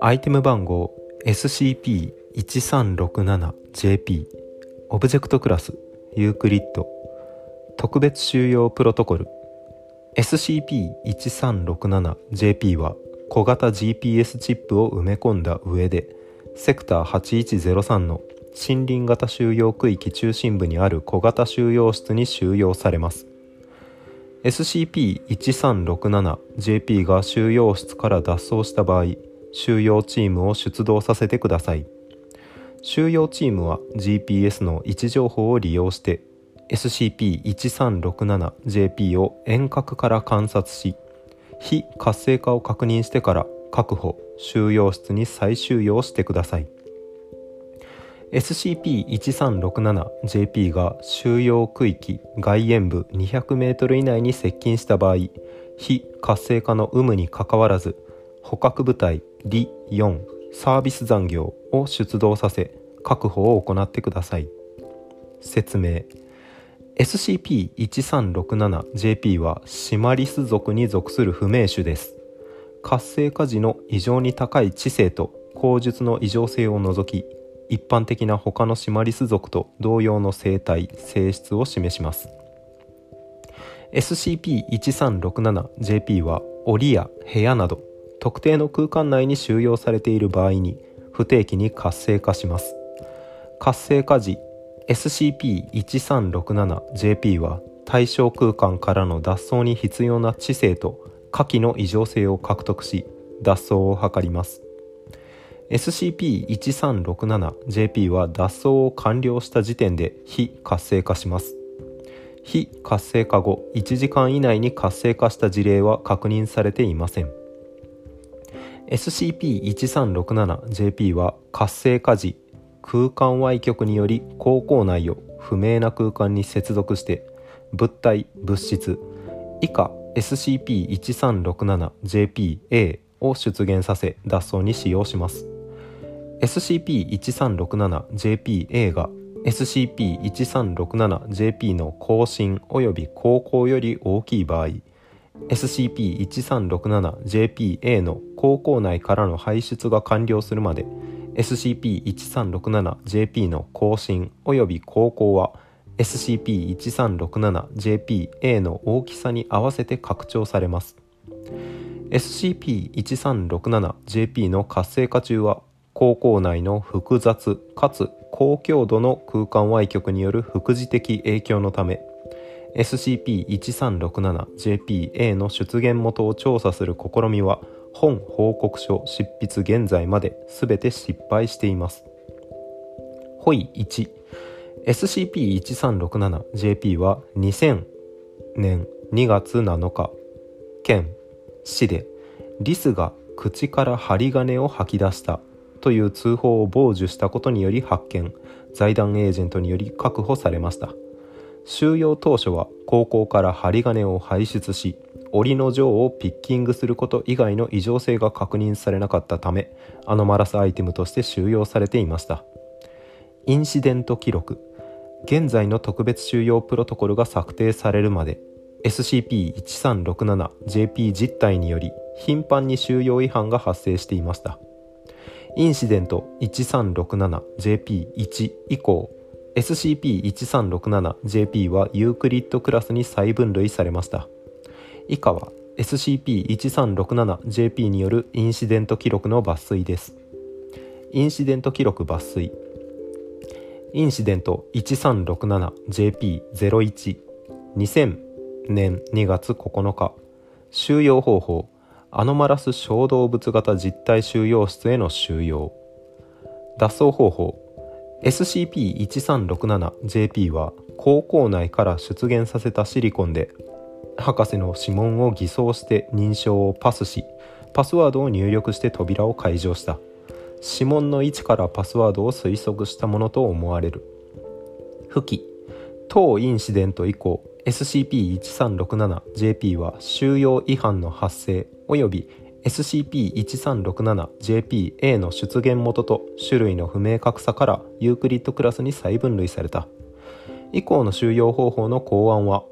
アイテム番号 SCP-1367JP オブジェクトクラスユークリッド特別収容プロトコル SCP-1367JP は小型 GPS チップを埋め込んだ上でセクター8103の森林型収容区域中心部にある小型収容室に収容されます。SCP-1367JP が収容室から脱走した場合収容チームを出動させてください。収容チームは GPS の位置情報を利用して SCP-1367JP を遠隔から観察し非活性化を確認してから確保収容室に再収容してください。SCP-1367JP が収容区域外縁部 200m 以内に接近した場合非活性化の有無にかかわらず捕獲部隊リ4サービス残業を出動させ確保を行ってください。説明。SCP-1367JP はシマリス属に属する不明種です。活性化時の異常に高い知性と口述の異常性を除き一般的な他のシマリス属と同様の生態性質を示します。SCP-1367JP は檻や部屋など特定の空間内に収容されている場合に不定期に活性化します。活性化時 SCP-1367JP は対象空間からの脱走に必要な知性と下記の異常性を獲得し脱走を図ります。SCP-1367JP は脱走を完了した時点で非活性化します。非活性化後1時間以内に活性化した事例は確認されていません。SCP-1367JP は活性化時空間 Y 極により高校内を不明な空間に接続して物体物質以下 SCP-1367JPA を出現させ脱走に使用します。SCP-1367JPA が SCP-1367JP の更新及び航行より大きい場合 SCP-1367JPA の航行内からの排出が完了するまで SCP-1367JP の更新及び航行は SCP-1367JPA の大きさに合わせて拡張されます。SCP-1367JP の活性化中は航行内の複雑かつ高強度の空間 Y 極による副次的影響のため SCP-1367JPA の出現元を調査する試みは本報告書執筆現在まで全て失敗しています。ホイ1 SCP-1367JP は2000年2月7日県市でリスが口から針金を吐き出したという通報を傍受したことにより発見。財団エージェントにより確保されました。収容当初は高校から針金を排出し檻の錠をピッキングすること以外の異常性が確認されなかったためアノマラスアイテムとして収容されていました。インシデント記録。現在の特別収容プロトコルが策定されるまで SCP-1367JP 実態により頻繁に収容違反が発生していました。インシデント 1367JP1 以降 SCP-1367JP はユークリッドクラスに再分類されました。以下は SCP-1367JP によるインシデント記録の抜粋です。インシデント記録抜粋。インシデント 1367JP012000 年2月9日収容方法。アノマラス小動物型実体収容室への収容。脱走方法。SCP-1367JP は高校内から出現させたシリコンで博士の指紋を偽装して認証をパスしパスワードを入力して扉を解錠した。指紋の位置からパスワードを推測したものと思われる。付記当インシデント以降 SCP-1367JP は収容違反の発生。及び SCP-1367JPA の出現元と種類の不明確さからユークリッドクラスに再分類された。以降の収容方法の考案は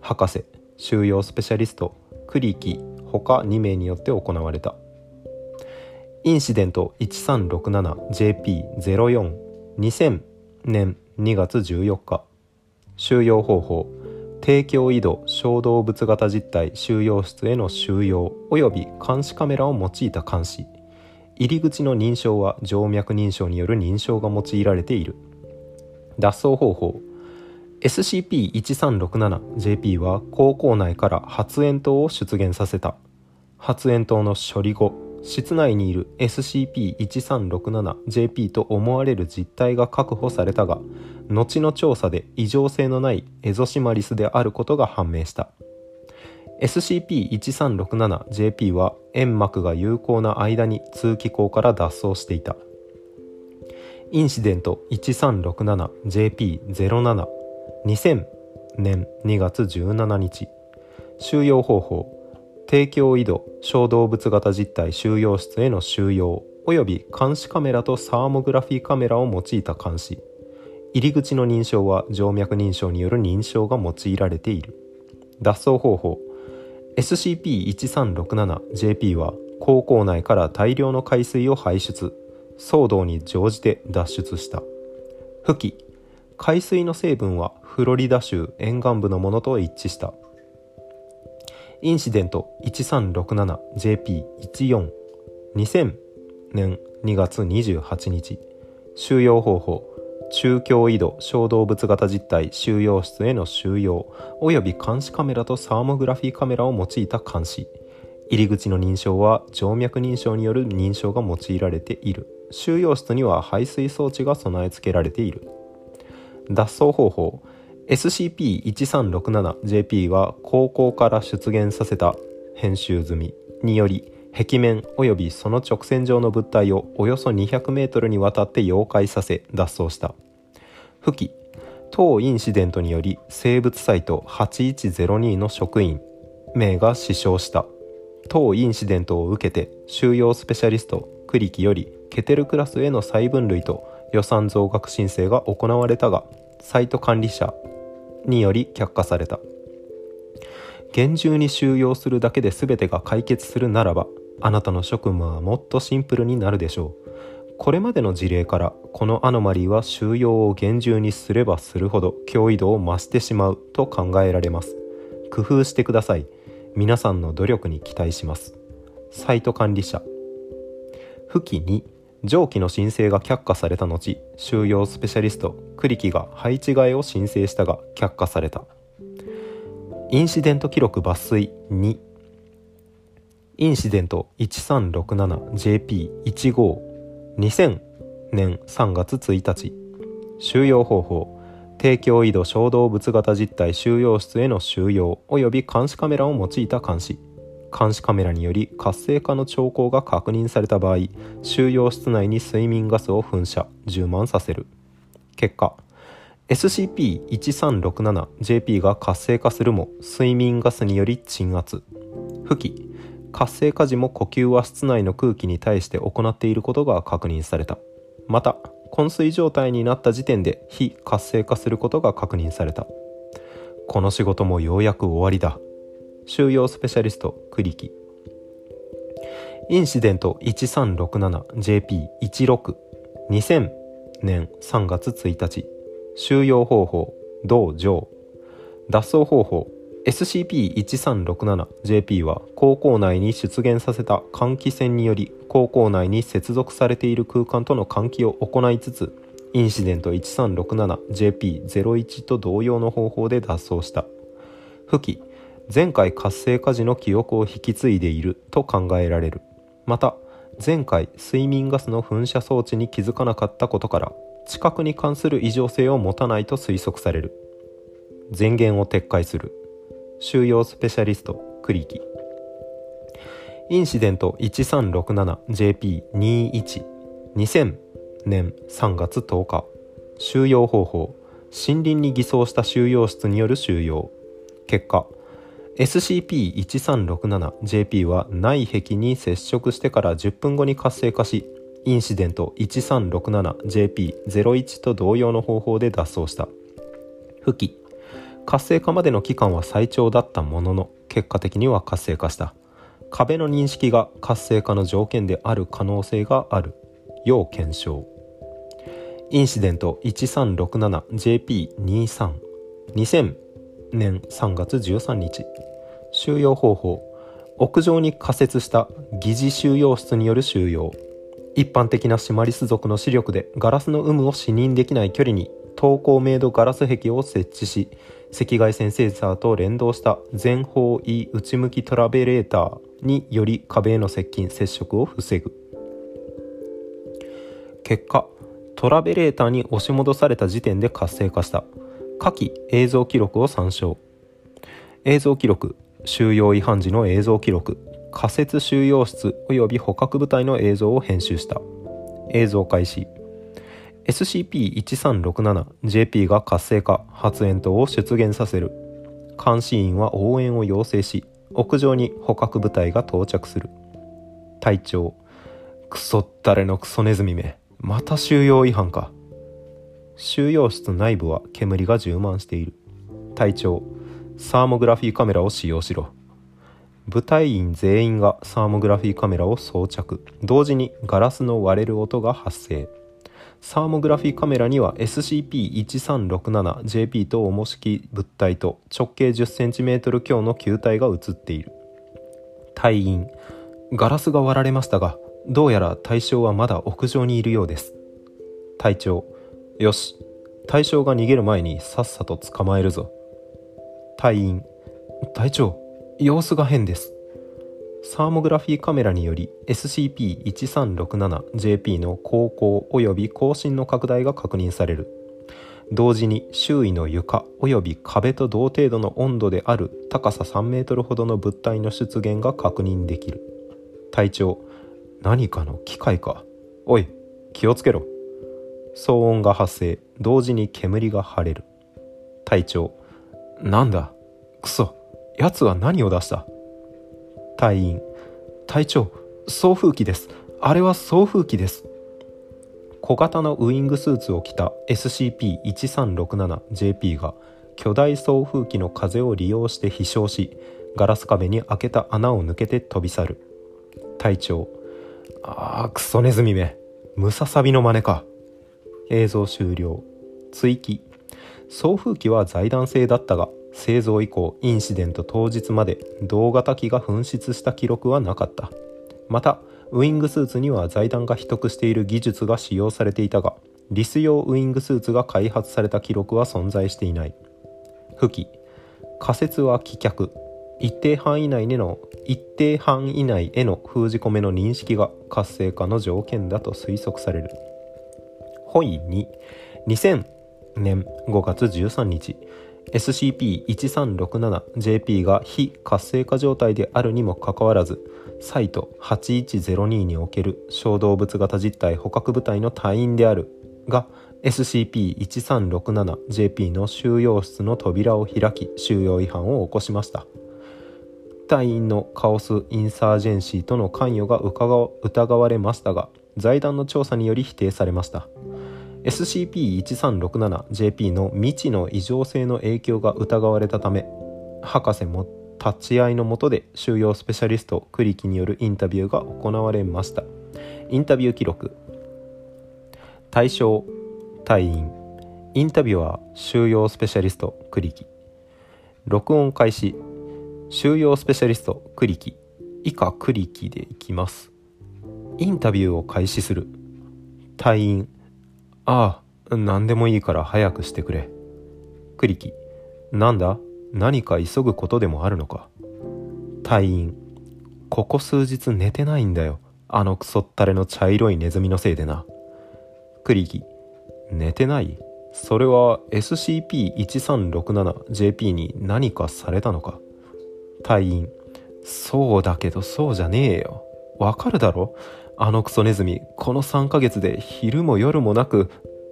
博士収容スペシャリスト栗木他2名によって行われた。インシデント 1367JP042000 年2月14日。収容方法提供井戸小動物型実態収容室への収容及び監視カメラを用いた監視。入り口の認証は静脈認証による認証が用いられている。脱走方法。SCP-1367JP は高校内から発煙筒を出現させた。発煙筒の処理後室内にいる SCP-1367JP と思われる実態が確保されたが後の調査で異常性のないエゾシマリスであることが判明した。SCP-1367JP は煙幕が有効な間に通気口から脱走していた。インシデント 1367JP07 2000年2月17日。収容方法提供井戸小動物型実態収容室への収容及び監視カメラとサーモグラフィーカメラを用いた監視。入り口の認証は静脈認証による認証が用いられている。脱走方法。SCP-1367JP は高校内から大量の海水を排出。騒動に乗じて脱出した。付記海水の成分はフロリダ州沿岸部のものと一致した。インシデント 1367JP14 2000年2月28日収容方法中京井戸小動物型実態収容室への収容及び監視カメラとサーモグラフィーカメラを用いた監視。入り口の認証は静脈認証による認証が用いられている。収容室には排水装置が備え付けられている。脱走方法 SCP-1367JP は高校から出現させた編集済みにより壁面及びその直線上の物体をおよそ 200m にわたって溶解させ脱走した。付記当インシデントにより生物サイト8102の職員名が死傷した。当インシデントを受けて収容スペシャリスト栗木よりケテルクラスへの再分類と予算増額申請が行われたがサイト管理者により却下された。厳重に収容するだけで全てが解決するならばあなたの職務はもっとシンプルになるでしょう。これまでの事例からこのアノマリーは収容を厳重にすればするほど脅威度を増してしまうと考えられます。工夫してください。皆さんの努力に期待します。サイト管理者。付記2上記の申請が却下された後収容スペシャリスト栗木が配置替えを申請したが却下された。インシデント記録抜粋2インシデント 1367JP152000 年3月1日。収容方法。提供井戸小動物型実態収容室への収容及び監視カメラを用いた監視。監視カメラにより活性化の兆候が確認された場合収容室内に睡眠ガスを噴射充満させる。結果 SCP-1367JP が活性化するも睡眠ガスにより鎮圧。付記活性化時も呼吸は室内の空気に対して行っていることが確認された。また昏睡状態になった時点で非活性化することが確認された。この仕事もようやく終わりだ。収容スペシャリスト栗木。インシデント 1367JP162000 年3月1日。収容方法同上。脱走方法 SCP-1367JP は高校内に出現させた換気扇により高校内に接続されている空間との換気を行いつつインシデント 1367JP01 と同様の方法で脱走した。付記前回活性化時の記憶を引き継いでいると考えられる。また前回睡眠ガスの噴射装置に気づかなかったことから知覚に関する異常性を持たないと推測される。前言を撤回する。収容スペシャリスト栗木インシデント 1367JP212000 年3月10日。収容方法。森林に偽装した収容室による収容。結果 SCP-1367JP は内壁に接触してから10分後に活性化しインシデント 1367JP01 と同様の方法で脱走した。付記活性化までの期間は最長だったものの結果的には活性化した。壁の認識が活性化の条件である可能性がある。要検証。インシデント 1367JP23 2000年3月13日。収容方法。屋上に仮設した疑似収容室による収容。一般的なシマリス族の視力でガラスの有無を視認できない距離に透光明度ガラス壁を設置し赤外線センサーと連動した全方位内向きトラベレーターにより壁への接近接触を防ぐ。結果トラベレーターに押し戻された時点で活性化した。下記映像記録を参照。映像記録収容違反時の映像記録仮設収容室及び捕獲部隊の映像を編集した。映像開始。SCP-1367JP が活性化発煙筒を出現させる。監視員は応援を要請し屋上に捕獲部隊が到着する。隊長クソったれのクソネズミめまた収容違反か。収容室内部は煙が充満している。隊長サーモグラフィーカメラを使用しろ。部隊員全員がサーモグラフィーカメラを装着。同時にガラスの割れる音が発生。サーモグラフィーカメラには SCP-1367JP と重しき物体と直径 10cm 強の球体が映っている。隊員ガラスが割られましたがどうやら対象はまだ屋上にいるようです。隊長よし。対象が逃げる前にさっさと捕まえるぞ。隊員。隊長様子が変です。サーモグラフィーカメラにより SCP-1367JP の航行及び更新の拡大が確認される。同時に周囲の床及び壁と同程度の温度である高さ3メートルほどの物体の出現が確認できる。隊長何かの機械か。おい気をつけろ。騒音が発生同時に煙が晴れる。隊長なんだ？クソ奴は何を出した？隊員隊長送風機です。あれは送風機です。小型のウイングスーツを着た SCP-1367JP が巨大送風機の風を利用して飛翔しガラス壁に開けた穴を抜けて飛び去る。隊長ああクソネズミめ。ムササビの真似か。映像終了。追記。送風機は財団製だったが製造以降インシデント当日まで同型機が紛失した記録はなかった。またウイングスーツには財団が秘匿している技術が使用されていたがリス用ウイングスーツが開発された記録は存在していない。付記仮説は棄却。一定範囲内での一定範囲内への封じ込めの認識が活性化の条件だと推測される。本意2 2000年5月13日。SCP-1367JP が非活性化状態であるにもかかわらずサイト8102における小動物型実体捕獲部隊の隊員である。が SCP-1367JP の収容室の扉を開き収容違反を起こしました。隊員のカオス・インサージェンシーとの関与が疑われましたが財団の調査により否定されました。SCP-1367JP の未知の異常性の影響が疑われたため博士も立ち会いのもとで収容スペシャリスト栗木によるインタビューが行われました。インタビュー記録。対象隊員。インタビュアー収容スペシャリスト栗木。録音開始。収容スペシャリスト栗木。以下栗木でいきます。インタビューを開始する。隊員。ああ、何でもいいから早くしてくれ。クリキ、なんだ？何か急ぐことでもあるのか？隊員、ここ数日寝てないんだよ。あのクソったれの茶色いネズミのせいでな。クリキ、寝てない？それは SCP-1367JP に何かされたのか？隊員、そうだけどそうじゃねえよ。わかるだろ？あのクソネズミ、この3ヶ月で昼も夜もなく、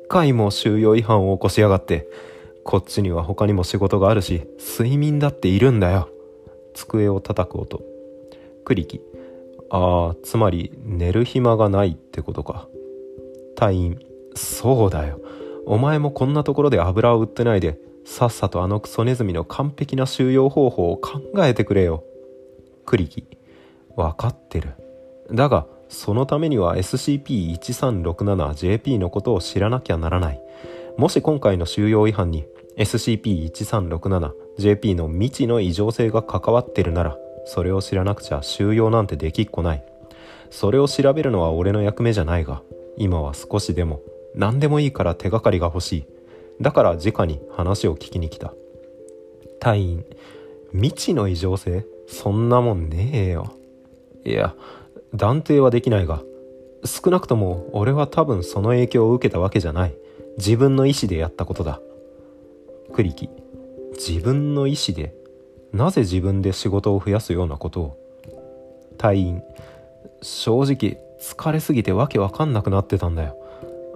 回も収容違反を起こしやがって、こっちには他にも仕事があるし、睡眠だっているんだよ。机を叩く音。クリキ。ああ、つまり寝る暇がないってことか。隊員。そうだよ。お前もこんなところで油を売ってないで、さっさとあのクソネズミの完璧な収容方法を考えてくれよクリキ分かってるだがそのためには SCP-1367JP のことを知らなきゃならない。もし今回の収容違反に SCP-1367JP の未知の異常性が関わってるならそれを知らなくちゃ収容なんてできっこない。それを調べるのは俺の役目じゃないが今は少しでも何でもいいから手がかりが欲しい。だから直に話を聞きに来た。隊員未知の異常性？そんなもんねえよ。いや断定はできないが少なくとも俺は多分その影響を受けたわけじゃない。自分の意思でやったことだ。クリキ自分の意思でなぜ自分で仕事を増やすようなことを？隊員正直疲れすぎてわけわかんなくなってたんだよ。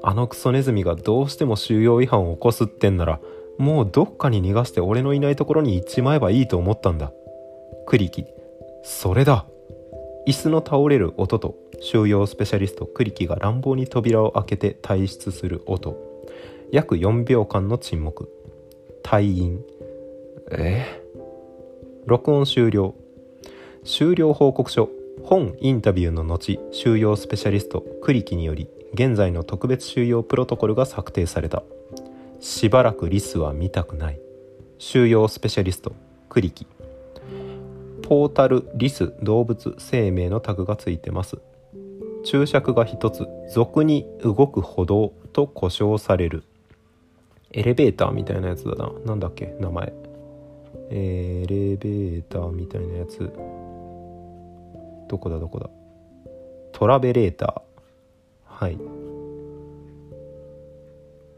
あのクソネズミがどうしても収容違反を起こすってんならもうどっかに逃がして俺のいないところに行っちまえばいいと思ったんだ。クリキそれだ。椅子の倒れる音と収容スペシャリストクリキが乱暴に扉を開けて退出する音。約4秒間の沈黙。退院。え？録音終了。終了報告書。本インタビューの後収容スペシャリストクリキにより現在の特別収容プロトコルが策定された。しばらくリスは見たくない。収容スペシャリストクリキポータルリス動物生命のタグがついてます。注釈が一つ俗に動く歩道と呼称される。エレベーターみたいなやつだな。なんだっけ？名前。エレベーターみたいなやつ。どこだ？どこだ？トラベレーター。はい。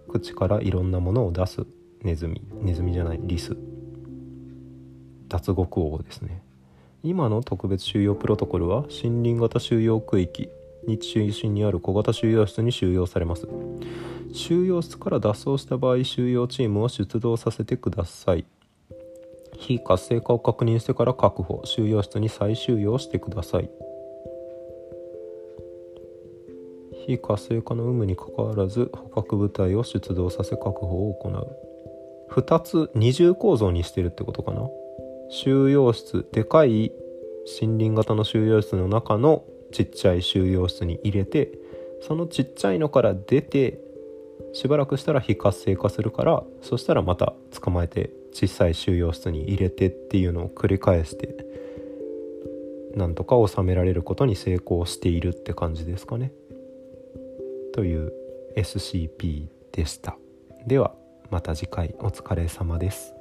口からいろんなものを出すネズミ。ネズミじゃないリス。脱獄王ですね。今の特別収容プロトコルは森林型収容区域に中心にある小型収容室に収容されます。収容室から脱走した場合収容チームを出動させてください。非活性化を確認してから確保。収容室に再収容してください。非活性化の有無にかかわらず捕獲部隊を出動させ確保を行う。2つ二重構造にしてるってことかな。収容室でかい森林型の収容室の中のちっちゃい収容室に入れてそのちっちゃいのから出てしばらくしたら非活性化するからそしたらまた捕まえて小さい収容室に入れてっていうのを繰り返してなんとか収められることに成功しているって感じですかね。という SCP でした。ではまた次回お疲れ様です。